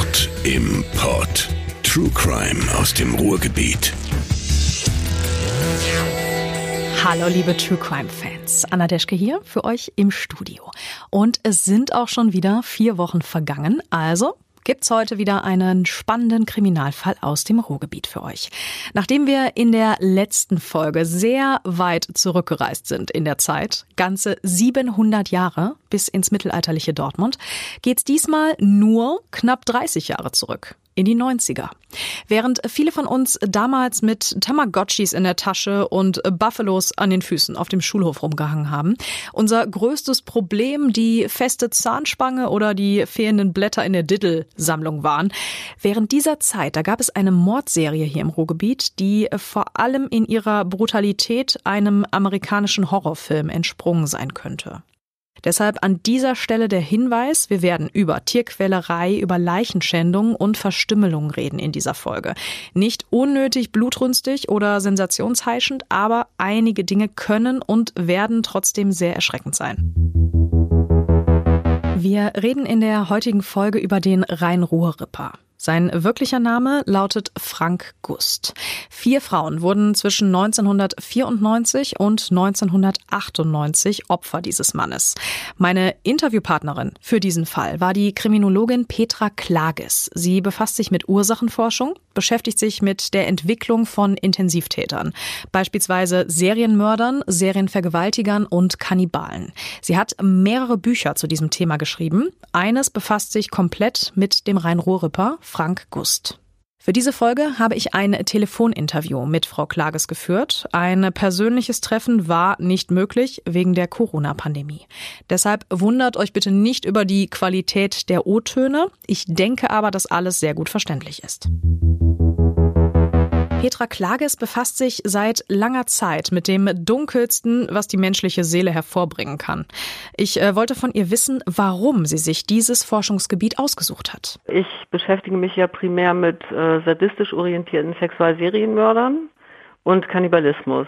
Mord im Pod. True Crime aus dem Ruhrgebiet. Hallo liebe True Crime Fans. Anna Deschke hier für euch im Studio. Und es sind auch schon wieder vier Wochen vergangen, also gibt's heute wieder einen spannenden Kriminalfall aus dem Ruhrgebiet für euch. Nachdem wir in der letzten Folge sehr weit zurückgereist sind in der Zeit, ganze 700 Jahre bis ins mittelalterliche Dortmund, geht's diesmal nur knapp 30 Jahre zurück in die 90er. Während viele von uns damals mit Tamagotchis in der Tasche und Buffalos an den Füßen auf dem Schulhof rumgehangen haben, unser größtes Problem die feste Zahnspange oder die fehlenden Blätter in der Diddle-Sammlung waren. Während dieser Zeit, da gab es eine Mordserie hier im Ruhrgebiet, die vor allem in ihrer Brutalität einem amerikanischen Horrorfilm entsprungen sein könnte. Deshalb an dieser Stelle der Hinweis, wir werden über Tierquälerei, über Leichenschändung und Verstümmelung reden in dieser Folge. Nicht unnötig blutrünstig oder sensationsheischend, aber einige Dinge können und werden trotzdem sehr erschreckend sein. Wir reden in der heutigen Folge über den Rhein-Ruhr-Ripper. Sein wirklicher Name lautet Frank Gust. Vier Frauen wurden zwischen 1994 und 1998 Opfer dieses Mannes. Meine Interviewpartnerin für diesen Fall war die Kriminologin Petra Klages. Sie befasst sich mit Ursachenforschung, beschäftigt sich mit der Entwicklung von Intensivtätern, beispielsweise Serienmördern, Serienvergewaltigern und Kannibalen. Sie hat mehrere Bücher zu diesem Thema geschrieben. Eines befasst sich komplett mit dem Rhein-Ruhr-Ripper Frank Gust. Für diese Folge habe ich ein Telefoninterview mit Frau Klages geführt. Ein persönliches Treffen war nicht möglich wegen der Corona-Pandemie. Deshalb wundert euch bitte nicht über die Qualität der O-Töne. Ich denke aber, dass alles sehr gut verständlich ist. Petra Klages befasst sich seit langer Zeit mit dem Dunkelsten, was die menschliche Seele hervorbringen kann. Ich äh, wollte von ihr wissen, warum sie sich dieses Forschungsgebiet ausgesucht hat. Ich beschäftige mich ja primär mit äh, sadistisch orientierten Sexualserienmördern und Kannibalismus.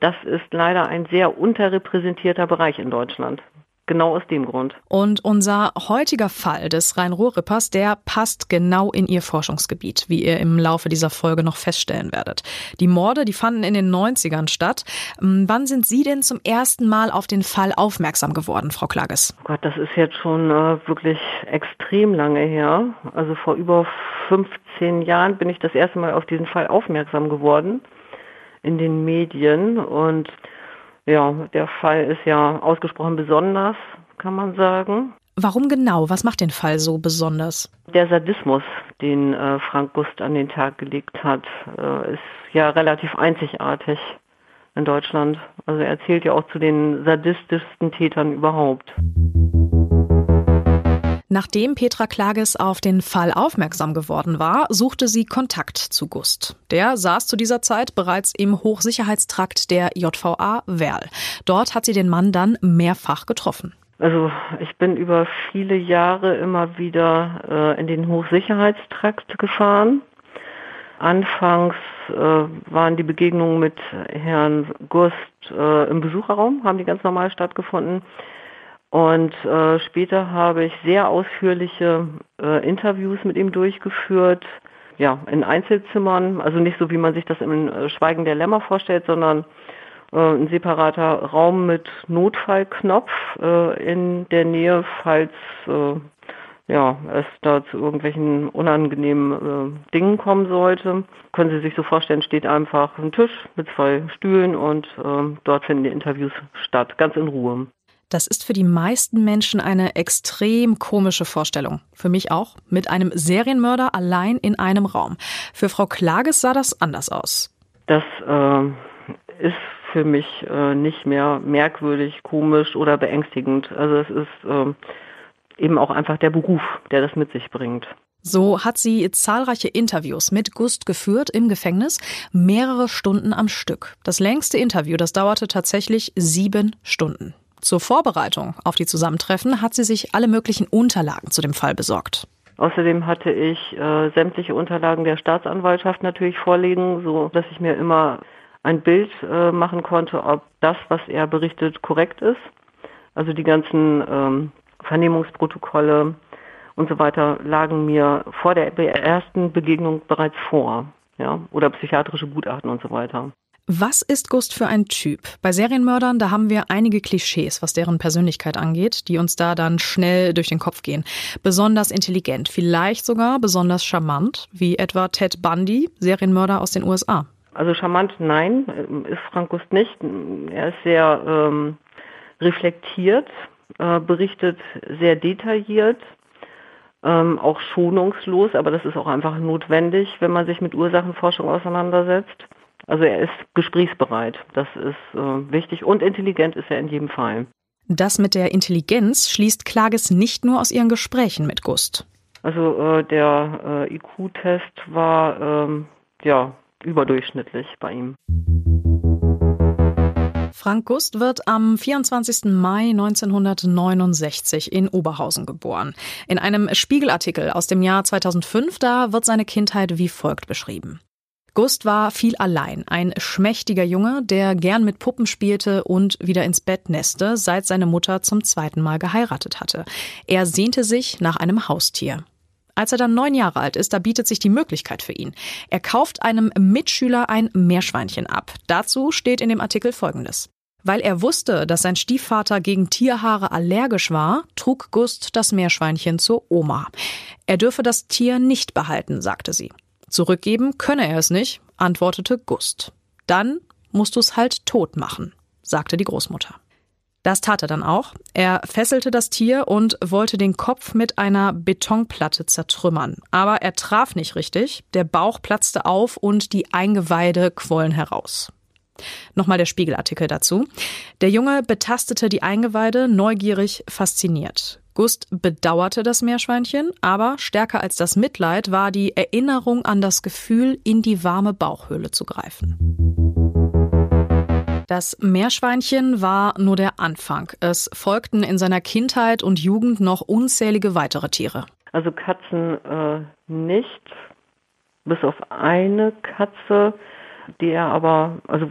Das ist leider ein sehr unterrepräsentierter Bereich in Deutschland. Genau aus dem Grund. Und unser heutiger Fall des Rhein-Ruhr-Rippers, der passt genau in Ihr Forschungsgebiet, wie ihr im Laufe dieser Folge noch feststellen werdet. Die Morde, die fanden in den 90ern statt. Hm, wann sind Sie denn zum ersten Mal auf den Fall aufmerksam geworden, Frau Klages? Oh Gott, das ist jetzt schon äh, wirklich extrem lange her. Also vor über 15 Jahren bin ich das erste Mal auf diesen Fall aufmerksam geworden in den Medien und ja, der Fall ist ja ausgesprochen besonders, kann man sagen. Warum genau? Was macht den Fall so besonders? Der Sadismus, den äh, Frank Gust an den Tag gelegt hat, äh, ist ja relativ einzigartig in Deutschland. Also er zählt ja auch zu den sadistischsten Tätern überhaupt. Nachdem Petra Klages auf den Fall aufmerksam geworden war, suchte sie Kontakt zu Gust. Der saß zu dieser Zeit bereits im Hochsicherheitstrakt der JVA Werl. Dort hat sie den Mann dann mehrfach getroffen. Also ich bin über viele Jahre immer wieder äh, in den Hochsicherheitstrakt gefahren. Anfangs äh, waren die Begegnungen mit Herrn Gust äh, im Besucherraum, haben die ganz normal stattgefunden. Und äh, später habe ich sehr ausführliche äh, Interviews mit ihm durchgeführt, ja, in Einzelzimmern, also nicht so wie man sich das im äh, Schweigen der Lämmer vorstellt, sondern äh, ein separater Raum mit Notfallknopf äh, in der Nähe, falls äh, ja, es da zu irgendwelchen unangenehmen äh, Dingen kommen sollte. Können Sie sich so vorstellen, steht einfach ein Tisch mit zwei Stühlen und äh, dort finden die Interviews statt, ganz in Ruhe. Das ist für die meisten Menschen eine extrem komische Vorstellung. Für mich auch. Mit einem Serienmörder allein in einem Raum. Für Frau Klages sah das anders aus. Das äh, ist für mich äh, nicht mehr merkwürdig, komisch oder beängstigend. Also es ist äh, eben auch einfach der Beruf, der das mit sich bringt. So hat sie zahlreiche Interviews mit Gust geführt im Gefängnis, mehrere Stunden am Stück. Das längste Interview, das dauerte tatsächlich sieben Stunden. Zur Vorbereitung auf die Zusammentreffen hat sie sich alle möglichen Unterlagen zu dem Fall besorgt. Außerdem hatte ich äh, sämtliche Unterlagen der Staatsanwaltschaft natürlich vorliegen, so dass ich mir immer ein Bild äh, machen konnte, ob das, was er berichtet, korrekt ist. Also die ganzen ähm, Vernehmungsprotokolle und so weiter lagen mir vor der ersten Begegnung bereits vor. Ja, oder psychiatrische Gutachten und so weiter. Was ist Gust für ein Typ? Bei Serienmördern, da haben wir einige Klischees, was deren Persönlichkeit angeht, die uns da dann schnell durch den Kopf gehen. Besonders intelligent, vielleicht sogar besonders charmant, wie etwa Ted Bundy, Serienmörder aus den USA. Also charmant, nein, ist Frank Gust nicht. Er ist sehr ähm, reflektiert, äh, berichtet sehr detailliert, ähm, auch schonungslos, aber das ist auch einfach notwendig, wenn man sich mit Ursachenforschung auseinandersetzt. Also er ist gesprächsbereit, das ist äh, wichtig und intelligent ist er in jedem Fall. Das mit der Intelligenz schließt Klages nicht nur aus ihren Gesprächen mit Gust. Also äh, der äh, IQ-Test war ähm, ja überdurchschnittlich bei ihm. Frank Gust wird am 24. Mai 1969 in Oberhausen geboren. In einem Spiegelartikel aus dem Jahr 2005, da wird seine Kindheit wie folgt beschrieben. Gust war viel allein, ein schmächtiger Junge, der gern mit Puppen spielte und wieder ins Bett näste, seit seine Mutter zum zweiten Mal geheiratet hatte. Er sehnte sich nach einem Haustier. Als er dann neun Jahre alt ist, da bietet sich die Möglichkeit für ihn. Er kauft einem Mitschüler ein Meerschweinchen ab. Dazu steht in dem Artikel Folgendes. Weil er wusste, dass sein Stiefvater gegen Tierhaare allergisch war, trug Gust das Meerschweinchen zur Oma. Er dürfe das Tier nicht behalten, sagte sie. Zurückgeben könne er es nicht, antwortete Gust. Dann musst du es halt tot machen, sagte die Großmutter. Das tat er dann auch. Er fesselte das Tier und wollte den Kopf mit einer Betonplatte zertrümmern. Aber er traf nicht richtig, der Bauch platzte auf und die Eingeweide quollen heraus. Nochmal der Spiegelartikel dazu. Der Junge betastete die Eingeweide, neugierig, fasziniert. Gust bedauerte das Meerschweinchen, aber stärker als das Mitleid war die Erinnerung an das Gefühl, in die warme Bauchhöhle zu greifen. Das Meerschweinchen war nur der Anfang. Es folgten in seiner Kindheit und Jugend noch unzählige weitere Tiere. Also Katzen äh, nicht, bis auf eine Katze, die er aber, also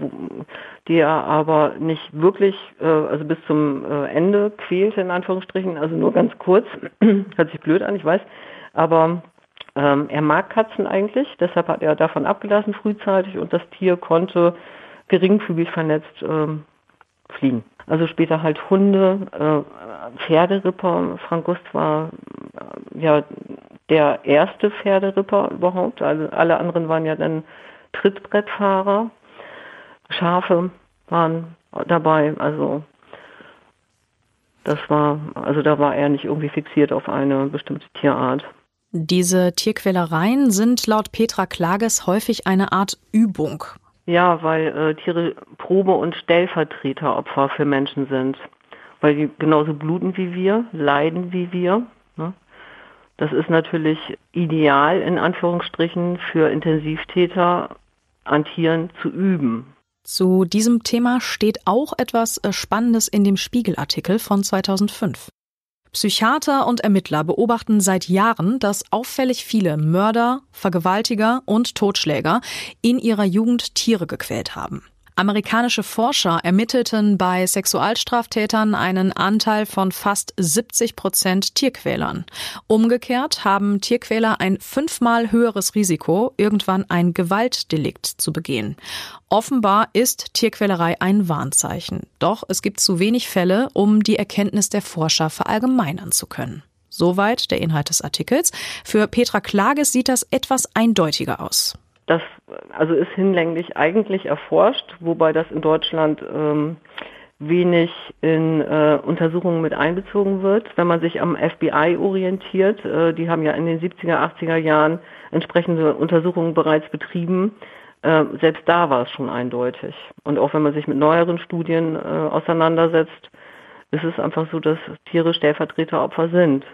die er aber nicht wirklich, äh, also bis zum äh, Ende quälte in Anführungsstrichen, also nur ganz kurz, hört sich blöd an, ich weiß, aber ähm, er mag Katzen eigentlich, deshalb hat er davon abgelassen frühzeitig und das Tier konnte geringfügig vernetzt ähm, fliegen. Also später halt Hunde, äh, Pferderipper. Frank Gust war äh, ja der erste Pferderipper überhaupt. Also alle anderen waren ja dann Trittbrettfahrer. Schafe waren dabei. Also das war, also da war er nicht irgendwie fixiert auf eine bestimmte Tierart. Diese Tierquälereien sind laut Petra Klages häufig eine Art Übung. Ja, weil äh, Tiere Probe- und Stellvertreteropfer für Menschen sind. Weil die genauso bluten wie wir, leiden wie wir. Ne? Das ist natürlich ideal in Anführungsstrichen für Intensivtäter an Tieren zu üben. Zu diesem Thema steht auch etwas äh, Spannendes in dem Spiegelartikel von 2005. Psychiater und Ermittler beobachten seit Jahren, dass auffällig viele Mörder, Vergewaltiger und Totschläger in ihrer Jugend Tiere gequält haben. Amerikanische Forscher ermittelten bei Sexualstraftätern einen Anteil von fast 70 Prozent Tierquälern. Umgekehrt haben Tierquäler ein fünfmal höheres Risiko, irgendwann ein Gewaltdelikt zu begehen. Offenbar ist Tierquälerei ein Warnzeichen. Doch es gibt zu wenig Fälle, um die Erkenntnis der Forscher verallgemeinern zu können. Soweit der Inhalt des Artikels. Für Petra Klages sieht das etwas eindeutiger aus. Das also ist hinlänglich eigentlich erforscht, wobei das in Deutschland ähm, wenig in äh, Untersuchungen mit einbezogen wird. Wenn man sich am FBI orientiert, äh, die haben ja in den 70er, 80er Jahren entsprechende Untersuchungen bereits betrieben. Äh, selbst da war es schon eindeutig. Und auch wenn man sich mit neueren Studien äh, auseinandersetzt, ist es einfach so, dass Tiere Stellvertreteropfer sind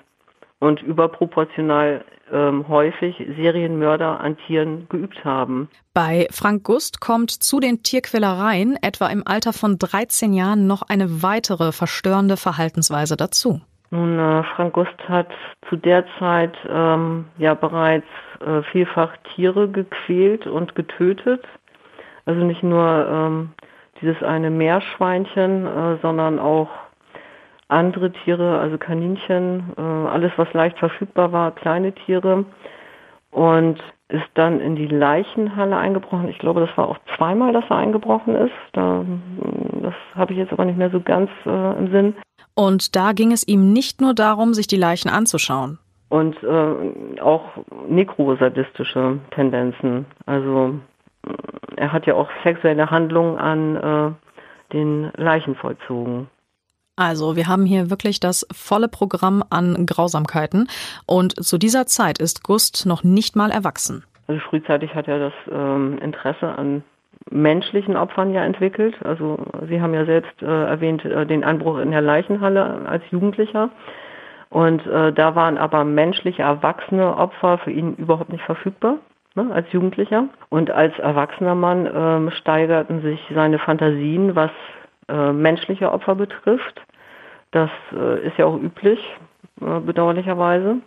und überproportional ähm, häufig Serienmörder an Tieren geübt haben. Bei Frank Gust kommt zu den Tierquälereien etwa im Alter von 13 Jahren noch eine weitere verstörende Verhaltensweise dazu. Nun, äh, Frank Gust hat zu der Zeit ähm, ja bereits äh, vielfach Tiere gequält und getötet. Also nicht nur ähm, dieses eine Meerschweinchen, äh, sondern auch andere Tiere, also Kaninchen, äh, alles was leicht verfügbar war, kleine Tiere und ist dann in die Leichenhalle eingebrochen. Ich glaube, das war auch zweimal, dass er eingebrochen ist. Da, das habe ich jetzt aber nicht mehr so ganz äh, im Sinn. Und da ging es ihm nicht nur darum, sich die Leichen anzuschauen. Und äh, auch nekrosadistische Tendenzen. Also er hat ja auch sexuelle Handlungen an äh, den Leichen vollzogen. Also, wir haben hier wirklich das volle Programm an Grausamkeiten. Und zu dieser Zeit ist Gust noch nicht mal erwachsen. Also frühzeitig hat er das ähm, Interesse an menschlichen Opfern ja entwickelt. Also Sie haben ja selbst äh, erwähnt äh, den Anbruch in der Leichenhalle als Jugendlicher. Und äh, da waren aber menschliche, erwachsene Opfer für ihn überhaupt nicht verfügbar ne, als Jugendlicher. Und als erwachsener Mann ähm, steigerten sich seine Fantasien, was äh, menschliche Opfer betrifft. Das äh, ist ja auch üblich, äh, bedauerlicherweise.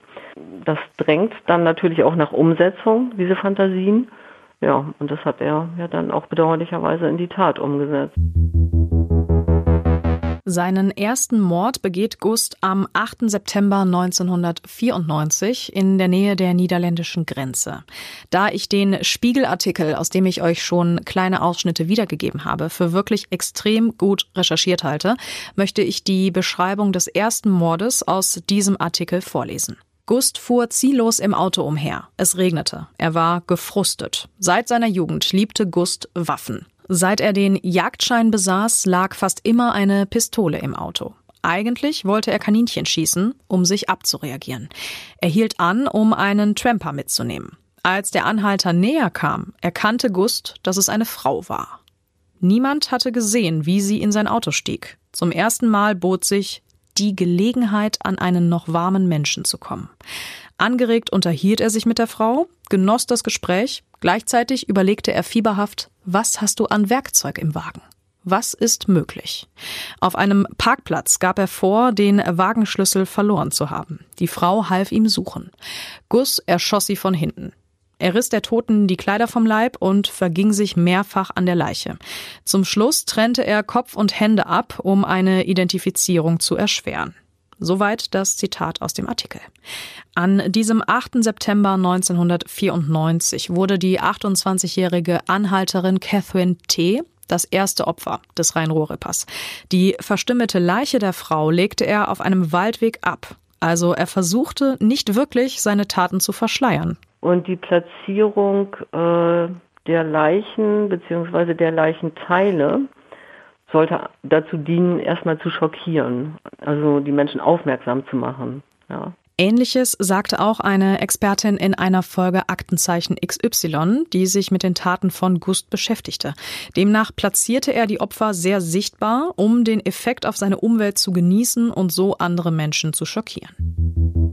Das drängt dann natürlich auch nach Umsetzung, diese Fantasien. Ja, und das hat er ja dann auch bedauerlicherweise in die Tat umgesetzt. Seinen ersten Mord begeht Gust am 8. September 1994 in der Nähe der niederländischen Grenze. Da ich den Spiegelartikel, aus dem ich euch schon kleine Ausschnitte wiedergegeben habe, für wirklich extrem gut recherchiert halte, möchte ich die Beschreibung des ersten Mordes aus diesem Artikel vorlesen. Gust fuhr ziellos im Auto umher. Es regnete. Er war gefrustet. Seit seiner Jugend liebte Gust Waffen. Seit er den Jagdschein besaß, lag fast immer eine Pistole im Auto. Eigentlich wollte er Kaninchen schießen, um sich abzureagieren. Er hielt an, um einen Tramper mitzunehmen. Als der Anhalter näher kam, erkannte Gust, dass es eine Frau war. Niemand hatte gesehen, wie sie in sein Auto stieg. Zum ersten Mal bot sich die Gelegenheit, an einen noch warmen Menschen zu kommen. Angeregt unterhielt er sich mit der Frau, genoss das Gespräch, gleichzeitig überlegte er fieberhaft, was hast du an Werkzeug im Wagen? Was ist möglich? Auf einem Parkplatz gab er vor, den Wagenschlüssel verloren zu haben. Die Frau half ihm suchen. Gus erschoss sie von hinten. Er riss der Toten die Kleider vom Leib und verging sich mehrfach an der Leiche. Zum Schluss trennte er Kopf und Hände ab, um eine Identifizierung zu erschweren. Soweit das Zitat aus dem Artikel. An diesem 8. September 1994 wurde die 28-jährige Anhalterin Catherine T. das erste Opfer des Rhein-Ruhr-Rippers. Die verstümmelte Leiche der Frau legte er auf einem Waldweg ab. Also er versuchte nicht wirklich, seine Taten zu verschleiern. Und die Platzierung äh, der Leichen bzw. der Leichenteile sollte dazu dienen, erstmal zu schockieren, also die Menschen aufmerksam zu machen. Ja. Ähnliches sagte auch eine Expertin in einer Folge Aktenzeichen XY, die sich mit den Taten von Gust beschäftigte. Demnach platzierte er die Opfer sehr sichtbar, um den Effekt auf seine Umwelt zu genießen und so andere Menschen zu schockieren.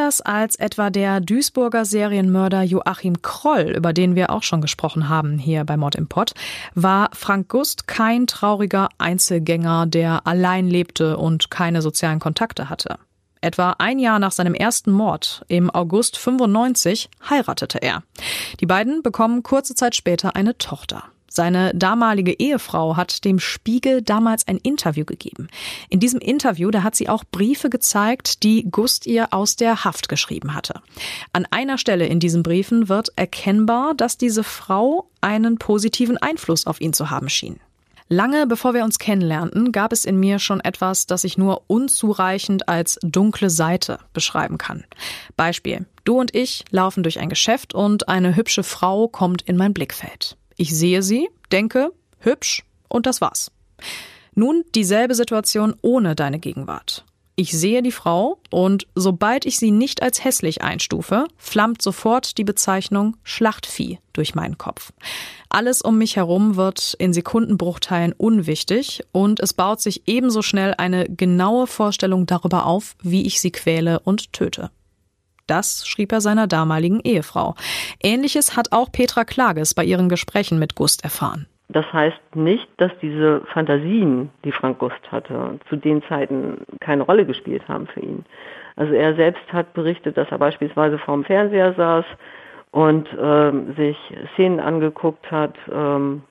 Anders als etwa der Duisburger Serienmörder Joachim Kroll, über den wir auch schon gesprochen haben hier bei Mord im Pott, war Frank Gust kein trauriger Einzelgänger, der allein lebte und keine sozialen Kontakte hatte. Etwa ein Jahr nach seinem ersten Mord, im August 95, heiratete er. Die beiden bekommen kurze Zeit später eine Tochter. Seine damalige Ehefrau hat dem Spiegel damals ein Interview gegeben. In diesem Interview, da hat sie auch Briefe gezeigt, die Gust ihr aus der Haft geschrieben hatte. An einer Stelle in diesen Briefen wird erkennbar, dass diese Frau einen positiven Einfluss auf ihn zu haben schien. Lange bevor wir uns kennenlernten, gab es in mir schon etwas, das ich nur unzureichend als dunkle Seite beschreiben kann. Beispiel. Du und ich laufen durch ein Geschäft und eine hübsche Frau kommt in mein Blickfeld. Ich sehe sie, denke, hübsch und das war's. Nun dieselbe Situation ohne deine Gegenwart. Ich sehe die Frau und sobald ich sie nicht als hässlich einstufe, flammt sofort die Bezeichnung Schlachtvieh durch meinen Kopf. Alles um mich herum wird in Sekundenbruchteilen unwichtig und es baut sich ebenso schnell eine genaue Vorstellung darüber auf, wie ich sie quäle und töte. Das schrieb er seiner damaligen Ehefrau. Ähnliches hat auch Petra Klages bei ihren Gesprächen mit Gust erfahren. Das heißt nicht, dass diese Fantasien, die Frank Gust hatte, zu den Zeiten keine Rolle gespielt haben für ihn. Also er selbst hat berichtet, dass er beispielsweise vorm Fernseher saß und ähm, sich Szenen angeguckt hat, ähm,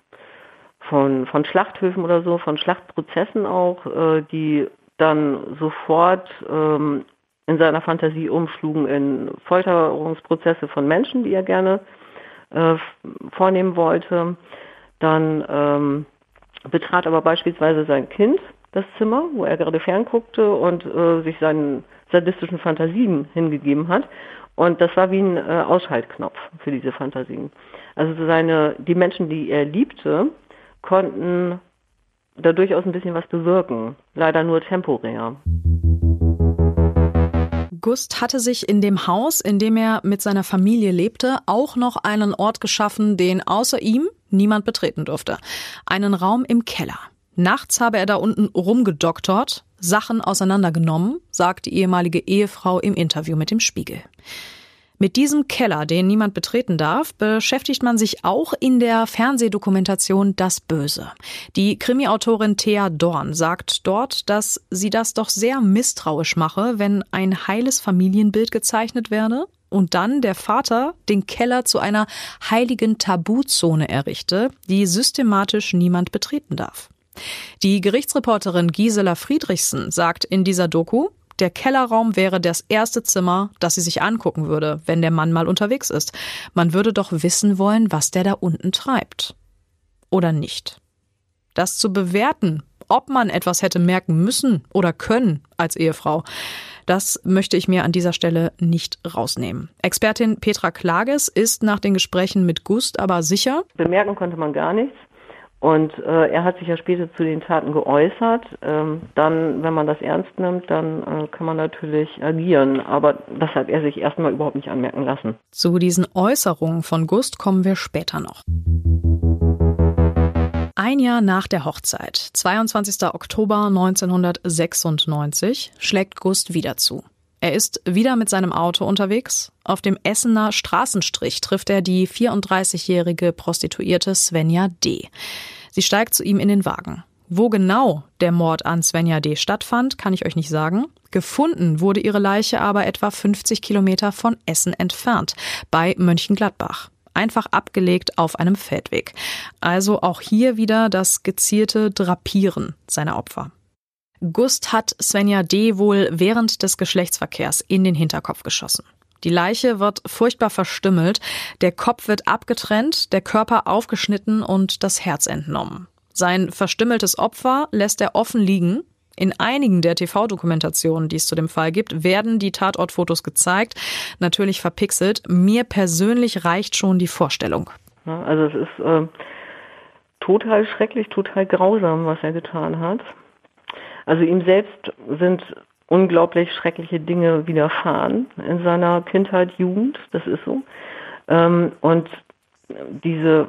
von, von Schlachthöfen oder so, von Schlachtprozessen auch, äh, die dann sofort ähm, in seiner Fantasie umschlugen in Folterungsprozesse von Menschen, die er gerne äh, vornehmen wollte. Dann ähm, betrat aber beispielsweise sein Kind das Zimmer, wo er gerade fernguckte und äh, sich seinen sadistischen Fantasien hingegeben hat. Und das war wie ein äh, Ausschaltknopf für diese Fantasien. Also seine, die Menschen, die er liebte, konnten da durchaus ein bisschen was bewirken. Leider nur temporär. Gust hatte sich in dem Haus, in dem er mit seiner Familie lebte, auch noch einen Ort geschaffen, den außer ihm niemand betreten durfte. Einen Raum im Keller. Nachts habe er da unten rumgedoktort, Sachen auseinandergenommen, sagt die ehemalige Ehefrau im Interview mit dem Spiegel. Mit diesem Keller, den niemand betreten darf, beschäftigt man sich auch in der Fernsehdokumentation Das Böse. Die Krimiautorin Thea Dorn sagt dort, dass sie das doch sehr misstrauisch mache, wenn ein heiles Familienbild gezeichnet werde und dann der Vater den Keller zu einer heiligen Tabuzone errichte, die systematisch niemand betreten darf. Die Gerichtsreporterin Gisela Friedrichsen sagt in dieser Doku, der Kellerraum wäre das erste Zimmer, das sie sich angucken würde, wenn der Mann mal unterwegs ist. Man würde doch wissen wollen, was der da unten treibt. Oder nicht. Das zu bewerten, ob man etwas hätte merken müssen oder können als Ehefrau, das möchte ich mir an dieser Stelle nicht rausnehmen. Expertin Petra Klages ist nach den Gesprächen mit Gust aber sicher. Bemerken konnte man gar nichts. Und äh, er hat sich ja später zu den Taten geäußert. Ähm, dann, wenn man das ernst nimmt, dann äh, kann man natürlich agieren. Aber das hat er sich erstmal überhaupt nicht anmerken lassen. Zu diesen Äußerungen von Gust kommen wir später noch. Ein Jahr nach der Hochzeit, 22. Oktober 1996, schlägt Gust wieder zu. Er ist wieder mit seinem Auto unterwegs. Auf dem Essener Straßenstrich trifft er die 34-jährige Prostituierte Svenja D. Sie steigt zu ihm in den Wagen. Wo genau der Mord an Svenja D. stattfand, kann ich euch nicht sagen. Gefunden wurde ihre Leiche aber etwa 50 Kilometer von Essen entfernt, bei Mönchengladbach. Einfach abgelegt auf einem Feldweg. Also auch hier wieder das gezielte Drapieren seiner Opfer. Gust hat Svenja D. wohl während des Geschlechtsverkehrs in den Hinterkopf geschossen. Die Leiche wird furchtbar verstümmelt, der Kopf wird abgetrennt, der Körper aufgeschnitten und das Herz entnommen. Sein verstümmeltes Opfer lässt er offen liegen. In einigen der TV-Dokumentationen, die es zu dem Fall gibt, werden die Tatortfotos gezeigt, natürlich verpixelt. Mir persönlich reicht schon die Vorstellung. Also es ist äh, total schrecklich, total grausam, was er getan hat. Also ihm selbst sind unglaublich schreckliche Dinge widerfahren in seiner Kindheit, Jugend, das ist so. Ähm, und diese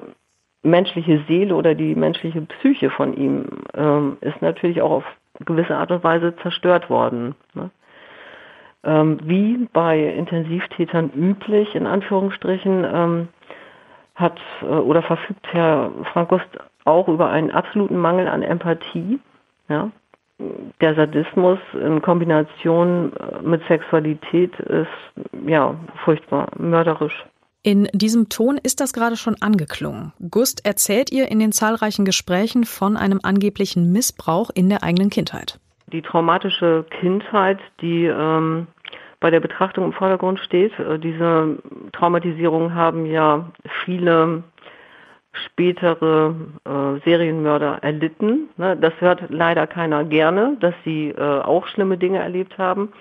menschliche Seele oder die menschliche Psyche von ihm ähm, ist natürlich auch auf gewisse Art und Weise zerstört worden. Ne? Ähm, wie bei Intensivtätern üblich, in Anführungsstrichen, hat äh, oder verfügt Herr Frank Gust auch über einen absoluten Mangel an Empathie. Ja? Der Sadismus in Kombination äh, mit Sexualität ist ja furchtbar mörderisch. In diesem Ton ist das gerade schon angeklungen. Gust erzählt ihr in den zahlreichen Gesprächen von einem angeblichen Missbrauch in der eigenen Kindheit. Die traumatische Kindheit, die ähm, bei der Betrachtung im Vordergrund steht, äh, diese Traumatisierung haben ja viele spätere äh, Serienmörder erlitten. Ne? Das hört leider keiner gerne, dass sie äh, auch schlimme Dinge erlebt haben.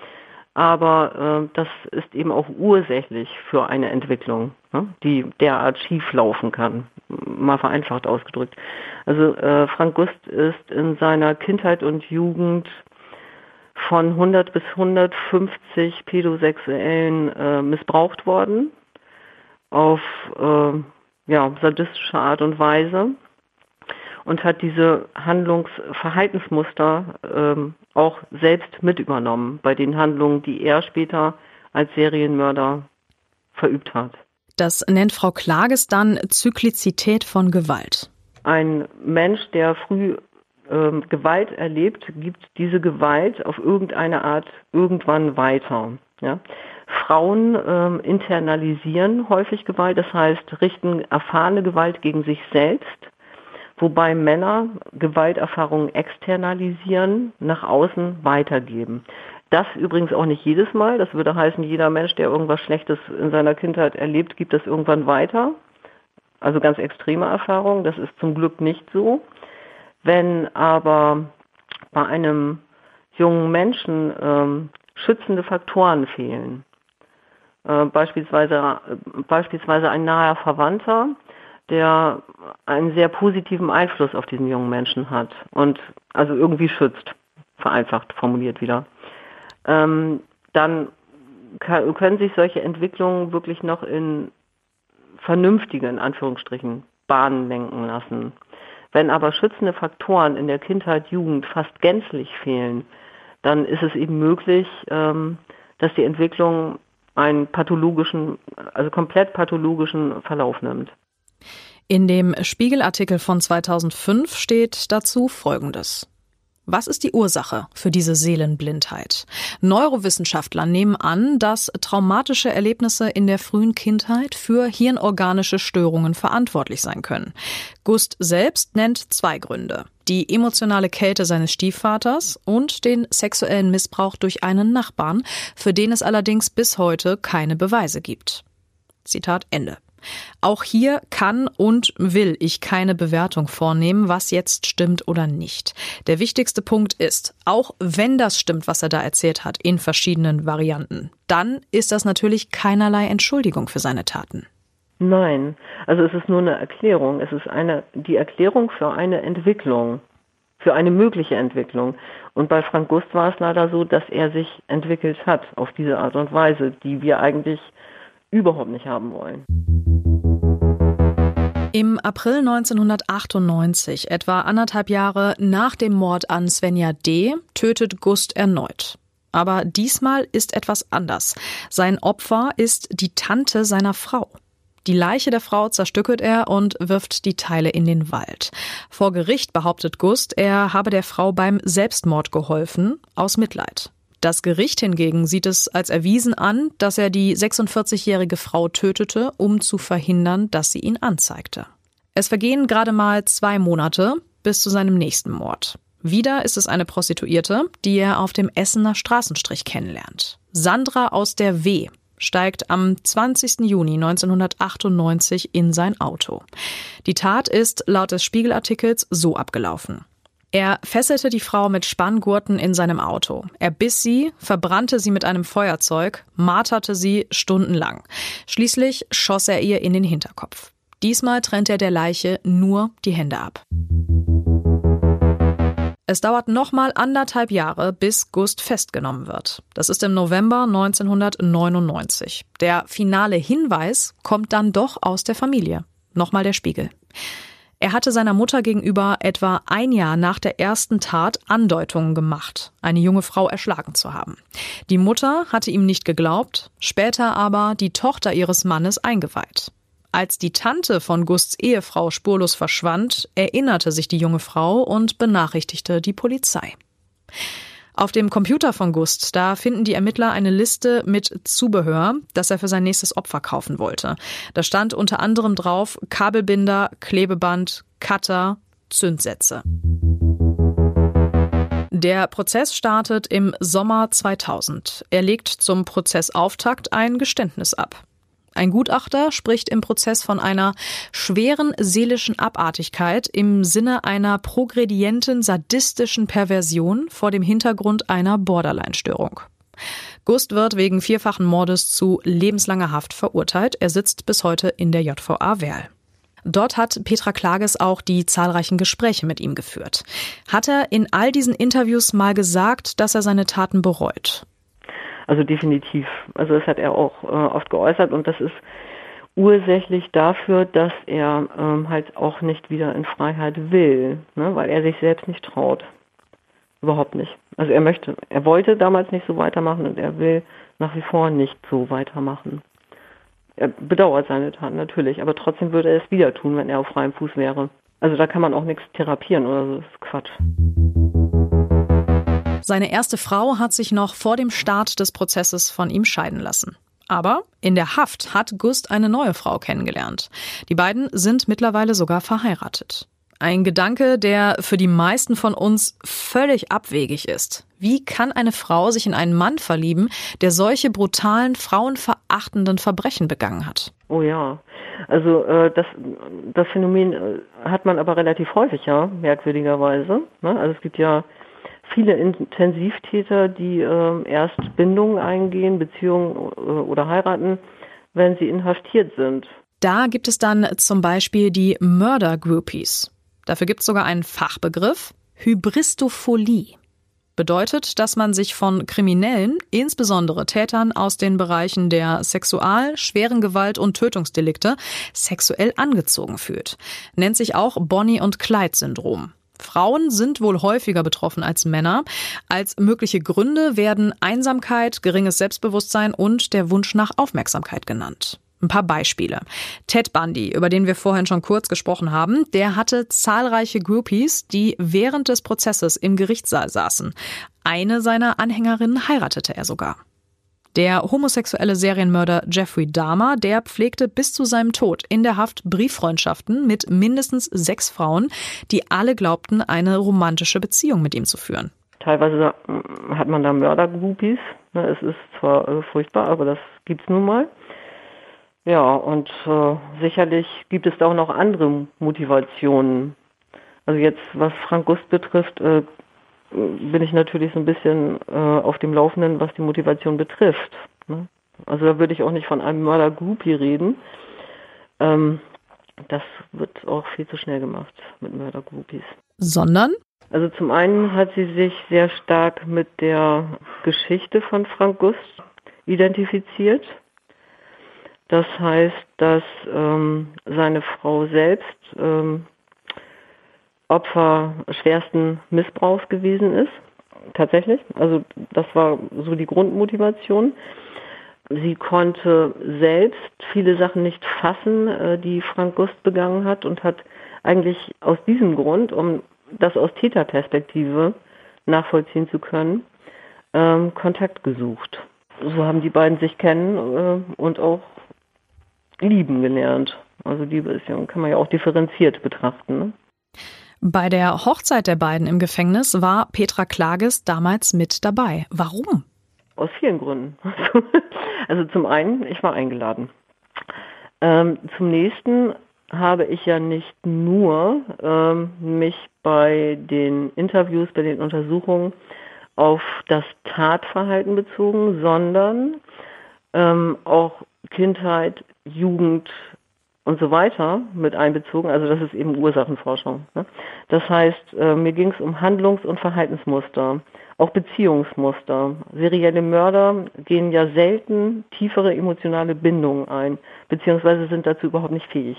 Aber äh, das ist eben auch ursächlich für eine Entwicklung, ne? die derart schief laufen kann, mal vereinfacht ausgedrückt. Also äh, Frank Gust ist in seiner Kindheit und Jugend von 100 bis 150 Pädosexuellen äh, missbraucht worden auf äh, ja, sadistische Art und Weise und hat diese Handlungsverhaltensmuster ähm, auch selbst mit übernommen bei den Handlungen, die er später als Serienmörder verübt hat. Das nennt Frau Klages dann Zyklizität von Gewalt. Ein Mensch, der früh ähm, Gewalt erlebt, gibt diese Gewalt auf irgendeine Art irgendwann weiter. Ja? Frauen ähm, internalisieren häufig Gewalt, das heißt richten erfahrene Gewalt gegen sich selbst, wobei Männer Gewalterfahrungen externalisieren, nach außen weitergeben. Das übrigens auch nicht jedes Mal. Das würde heißen, jeder Mensch, der irgendwas Schlechtes in seiner Kindheit erlebt, gibt das irgendwann weiter. Also ganz extreme Erfahrungen. Das ist zum Glück nicht so. Wenn aber bei einem jungen Menschen ähm, schützende Faktoren fehlen, äh, beispielsweise, äh, beispielsweise ein naher Verwandter, der einen sehr positiven Einfluss auf diesen jungen Menschen hat und also irgendwie schützt, vereinfacht formuliert wieder, ähm, dann kann, können sich solche Entwicklungen wirklich noch in vernünftige, in Anführungsstrichen, Bahnen lenken lassen. Wenn aber schützende Faktoren in der Kindheit, Jugend fast gänzlich fehlen, dann ist es eben möglich, ähm, dass die Entwicklung einen pathologischen, also komplett pathologischen Verlauf nimmt. In dem Spiegelartikel von 2005 steht dazu Folgendes. Was ist die Ursache für diese Seelenblindheit? Neurowissenschaftler nehmen an, dass traumatische Erlebnisse in der frühen Kindheit für hirnorganische Störungen verantwortlich sein können. Gust selbst nennt zwei Gründe. Die emotionale Kälte seines Stiefvaters und den sexuellen Missbrauch durch einen Nachbarn, für den es allerdings bis heute keine Beweise gibt. Zitat Ende. Auch hier kann und will ich keine Bewertung vornehmen, was jetzt stimmt oder nicht. Der wichtigste Punkt ist, auch wenn das stimmt, was er da erzählt hat, in verschiedenen Varianten, dann ist das natürlich keinerlei Entschuldigung für seine Taten. Nein, also es ist nur eine Erklärung. Es ist eine, die Erklärung für eine Entwicklung, für eine mögliche Entwicklung. Und bei Frank Gust war es leider so, dass er sich entwickelt hat auf diese Art und Weise, die wir eigentlich überhaupt nicht haben wollen. Im April 1998, etwa anderthalb Jahre nach dem Mord an Svenja D., tötet Gust erneut. Aber diesmal ist etwas anders. Sein Opfer ist die Tante seiner Frau. Die Leiche der Frau zerstückelt er und wirft die Teile in den Wald. Vor Gericht behauptet Gust, er habe der Frau beim Selbstmord geholfen, aus Mitleid. Das Gericht hingegen sieht es als erwiesen an, dass er die 46-jährige Frau tötete, um zu verhindern, dass sie ihn anzeigte. Es vergehen gerade mal zwei Monate bis zu seinem nächsten Mord. Wieder ist es eine Prostituierte, die er auf dem Essener Straßenstrich kennenlernt. Sandra aus der W steigt am 20. Juni 1998 in sein Auto. Die Tat ist laut des Spiegelartikels so abgelaufen. Er fesselte die Frau mit Spanngurten in seinem Auto. Er biss sie, verbrannte sie mit einem Feuerzeug, marterte sie stundenlang. Schließlich schoss er ihr in den Hinterkopf. Diesmal trennt er der Leiche nur die Hände ab. Es dauert nochmal anderthalb Jahre, bis Gust festgenommen wird. Das ist im November 1999. Der finale Hinweis kommt dann doch aus der Familie. Nochmal der Spiegel. Er hatte seiner Mutter gegenüber etwa ein Jahr nach der ersten Tat Andeutungen gemacht, eine junge Frau erschlagen zu haben. Die Mutter hatte ihm nicht geglaubt, später aber die Tochter ihres Mannes eingeweiht. Als die Tante von Gusts Ehefrau spurlos verschwand, erinnerte sich die junge Frau und benachrichtigte die Polizei. Auf dem Computer von Gust, da finden die Ermittler eine Liste mit Zubehör, das er für sein nächstes Opfer kaufen wollte. Da stand unter anderem drauf Kabelbinder, Klebeband, Cutter, Zündsätze. Der Prozess startet im Sommer 2000. Er legt zum Prozessauftakt ein Geständnis ab. Ein Gutachter spricht im Prozess von einer schweren seelischen Abartigkeit im Sinne einer progredienten sadistischen Perversion vor dem Hintergrund einer Borderline-Störung. Gust wird wegen vierfachen Mordes zu lebenslanger Haft verurteilt. Er sitzt bis heute in der JVA Werl. Dort hat Petra Klages auch die zahlreichen Gespräche mit ihm geführt. Hat er in all diesen Interviews mal gesagt, dass er seine Taten bereut? Also definitiv. Also das hat er auch äh, oft geäußert und das ist ursächlich dafür, dass er ähm, halt auch nicht wieder in Freiheit will, ne, weil er sich selbst nicht traut. Überhaupt nicht. Also er möchte, er wollte damals nicht so weitermachen und er will nach wie vor nicht so weitermachen. Er bedauert seine Taten natürlich, aber trotzdem würde er es wieder tun, wenn er auf freiem Fuß wäre. Also da kann man auch nichts therapieren oder so, das ist Quatsch. Seine erste Frau hat sich noch vor dem Start des Prozesses von ihm scheiden lassen. Aber in der Haft hat Gust eine neue Frau kennengelernt. Die beiden sind mittlerweile sogar verheiratet. Ein Gedanke, der für die meisten von uns völlig abwegig ist. Wie kann eine Frau sich in einen Mann verlieben, der solche brutalen, frauenverachtenden Verbrechen begangen hat? Oh ja, also äh, das, das Phänomen äh, hat man aber relativ häufig, ja, merkwürdigerweise. Ne? Also es gibt ja viele Intensivtäter, die äh, erst Bindungen eingehen, Beziehungen äh, oder heiraten, wenn sie inhaftiert sind. Da gibt es dann zum Beispiel die Murder Groupies. Dafür gibt es sogar einen Fachbegriff, Hybristophilie. Bedeutet, dass man sich von Kriminellen, insbesondere Tätern aus den Bereichen der Sexual-, schweren Gewalt und Tötungsdelikte, sexuell angezogen fühlt. Nennt sich auch Bonnie- und Clyde-Syndrom. Frauen sind wohl häufiger betroffen als Männer. Als mögliche Gründe werden Einsamkeit, geringes Selbstbewusstsein und der Wunsch nach Aufmerksamkeit genannt. Ein paar Beispiele. Ted Bundy, über den wir vorhin schon kurz gesprochen haben, der hatte zahlreiche Groupies, die während des Prozesses im Gerichtssaal saßen. Eine seiner Anhängerinnen heiratete er sogar. Der homosexuelle Serienmörder Jeffrey Dahmer, der pflegte bis zu seinem Tod in der Haft Brieffreundschaften mit mindestens sechs Frauen, die alle glaubten, eine romantische Beziehung mit ihm zu führen. Teilweise hat man da Mördergroupies. Ne, es ist zwar äh, furchtbar, aber das gibt's nun mal. Ja, und äh, sicherlich gibt es da auch noch andere Motivationen. Also jetzt, was Frank Gust betrifft, äh, bin ich natürlich so ein bisschen äh, auf dem Laufenden, was die Motivation betrifft. Ne? Also da würde ich auch nicht von einem Mörder-Groupie reden. Ähm, das wird auch viel zu schnell gemacht mit Mörder-Groupies. Sondern? Also zum einen hat sie sich sehr stark mit der Geschichte von Frank Gust identifiziert. Das heißt, dass ähm, seine Frau selbst ähm, Opfer schwersten Missbrauchs gewesen ist. Tatsächlich. Also das war so die Grundmotivation. Sie konnte selbst viele Sachen nicht fassen, äh, die Frank Gust begangen hat und hat eigentlich aus diesem Grund, um das aus Täterperspektive nachvollziehen zu können, ähm, Kontakt gesucht. So haben die beiden sich kennen äh, und auch lieben gelernt. Also Liebe ist ja, kann man ja auch differenziert betrachten. Ne? Bei der Hochzeit der beiden im Gefängnis war Petra Klages damals mit dabei. Warum? Aus vielen Gründen. Also zum einen, ich war eingeladen. Ähm, zum nächsten habe ich ja nicht nur ähm, mich bei den Interviews, bei den Untersuchungen auf das Tatverhalten bezogen, sondern ähm, auch Kindheit, Jugend, und so weiter mit einbezogen. Also das ist eben Ursachenforschung. Ne? Das heißt, äh, mir ging es um Handlungs- und Verhaltensmuster, auch Beziehungsmuster. Serielle Mörder gehen ja selten tiefere emotionale Bindungen ein, beziehungsweise sind dazu überhaupt nicht fähig.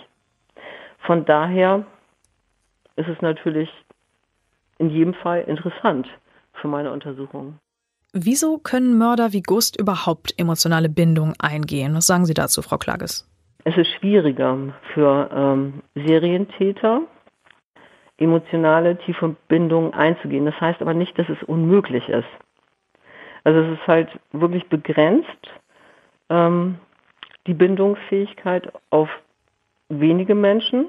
Von daher ist es natürlich in jedem Fall interessant für meine Untersuchungen. Wieso können Mörder wie Gust überhaupt emotionale Bindungen eingehen? Was sagen Sie dazu, Frau Klages? Es ist schwieriger für ähm, Serientäter, emotionale tiefe Bindungen einzugehen. Das heißt aber nicht, dass es unmöglich ist. Also es ist halt wirklich begrenzt, ähm, die Bindungsfähigkeit auf wenige Menschen.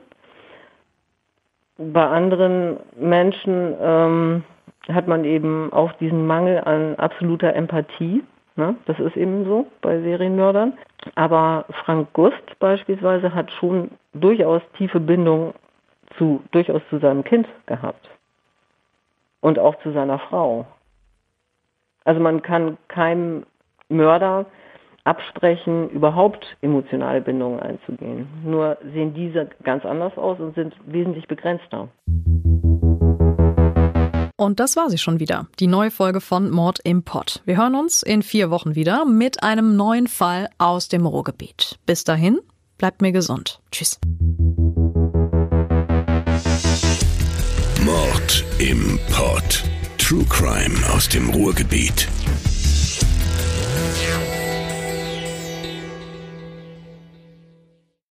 Bei anderen Menschen ähm, hat man eben auch diesen Mangel an absoluter Empathie. Ne? Das ist eben so bei Serienmördern. Aber Frank Gust beispielsweise hat schon durchaus tiefe Bindung zu, durchaus zu seinem Kind gehabt. Und auch zu seiner Frau. Also man kann keinem Mörder absprechen, überhaupt emotionale Bindungen einzugehen. Nur sehen diese ganz anders aus und sind wesentlich begrenzter. Und das war sie schon wieder, die neue Folge von Mord im Pott. Wir hören uns in vier Wochen wieder mit einem neuen Fall aus dem Ruhrgebiet. Bis dahin, bleibt mir gesund. Tschüss. Mord im Pott. True Crime aus dem Ruhrgebiet.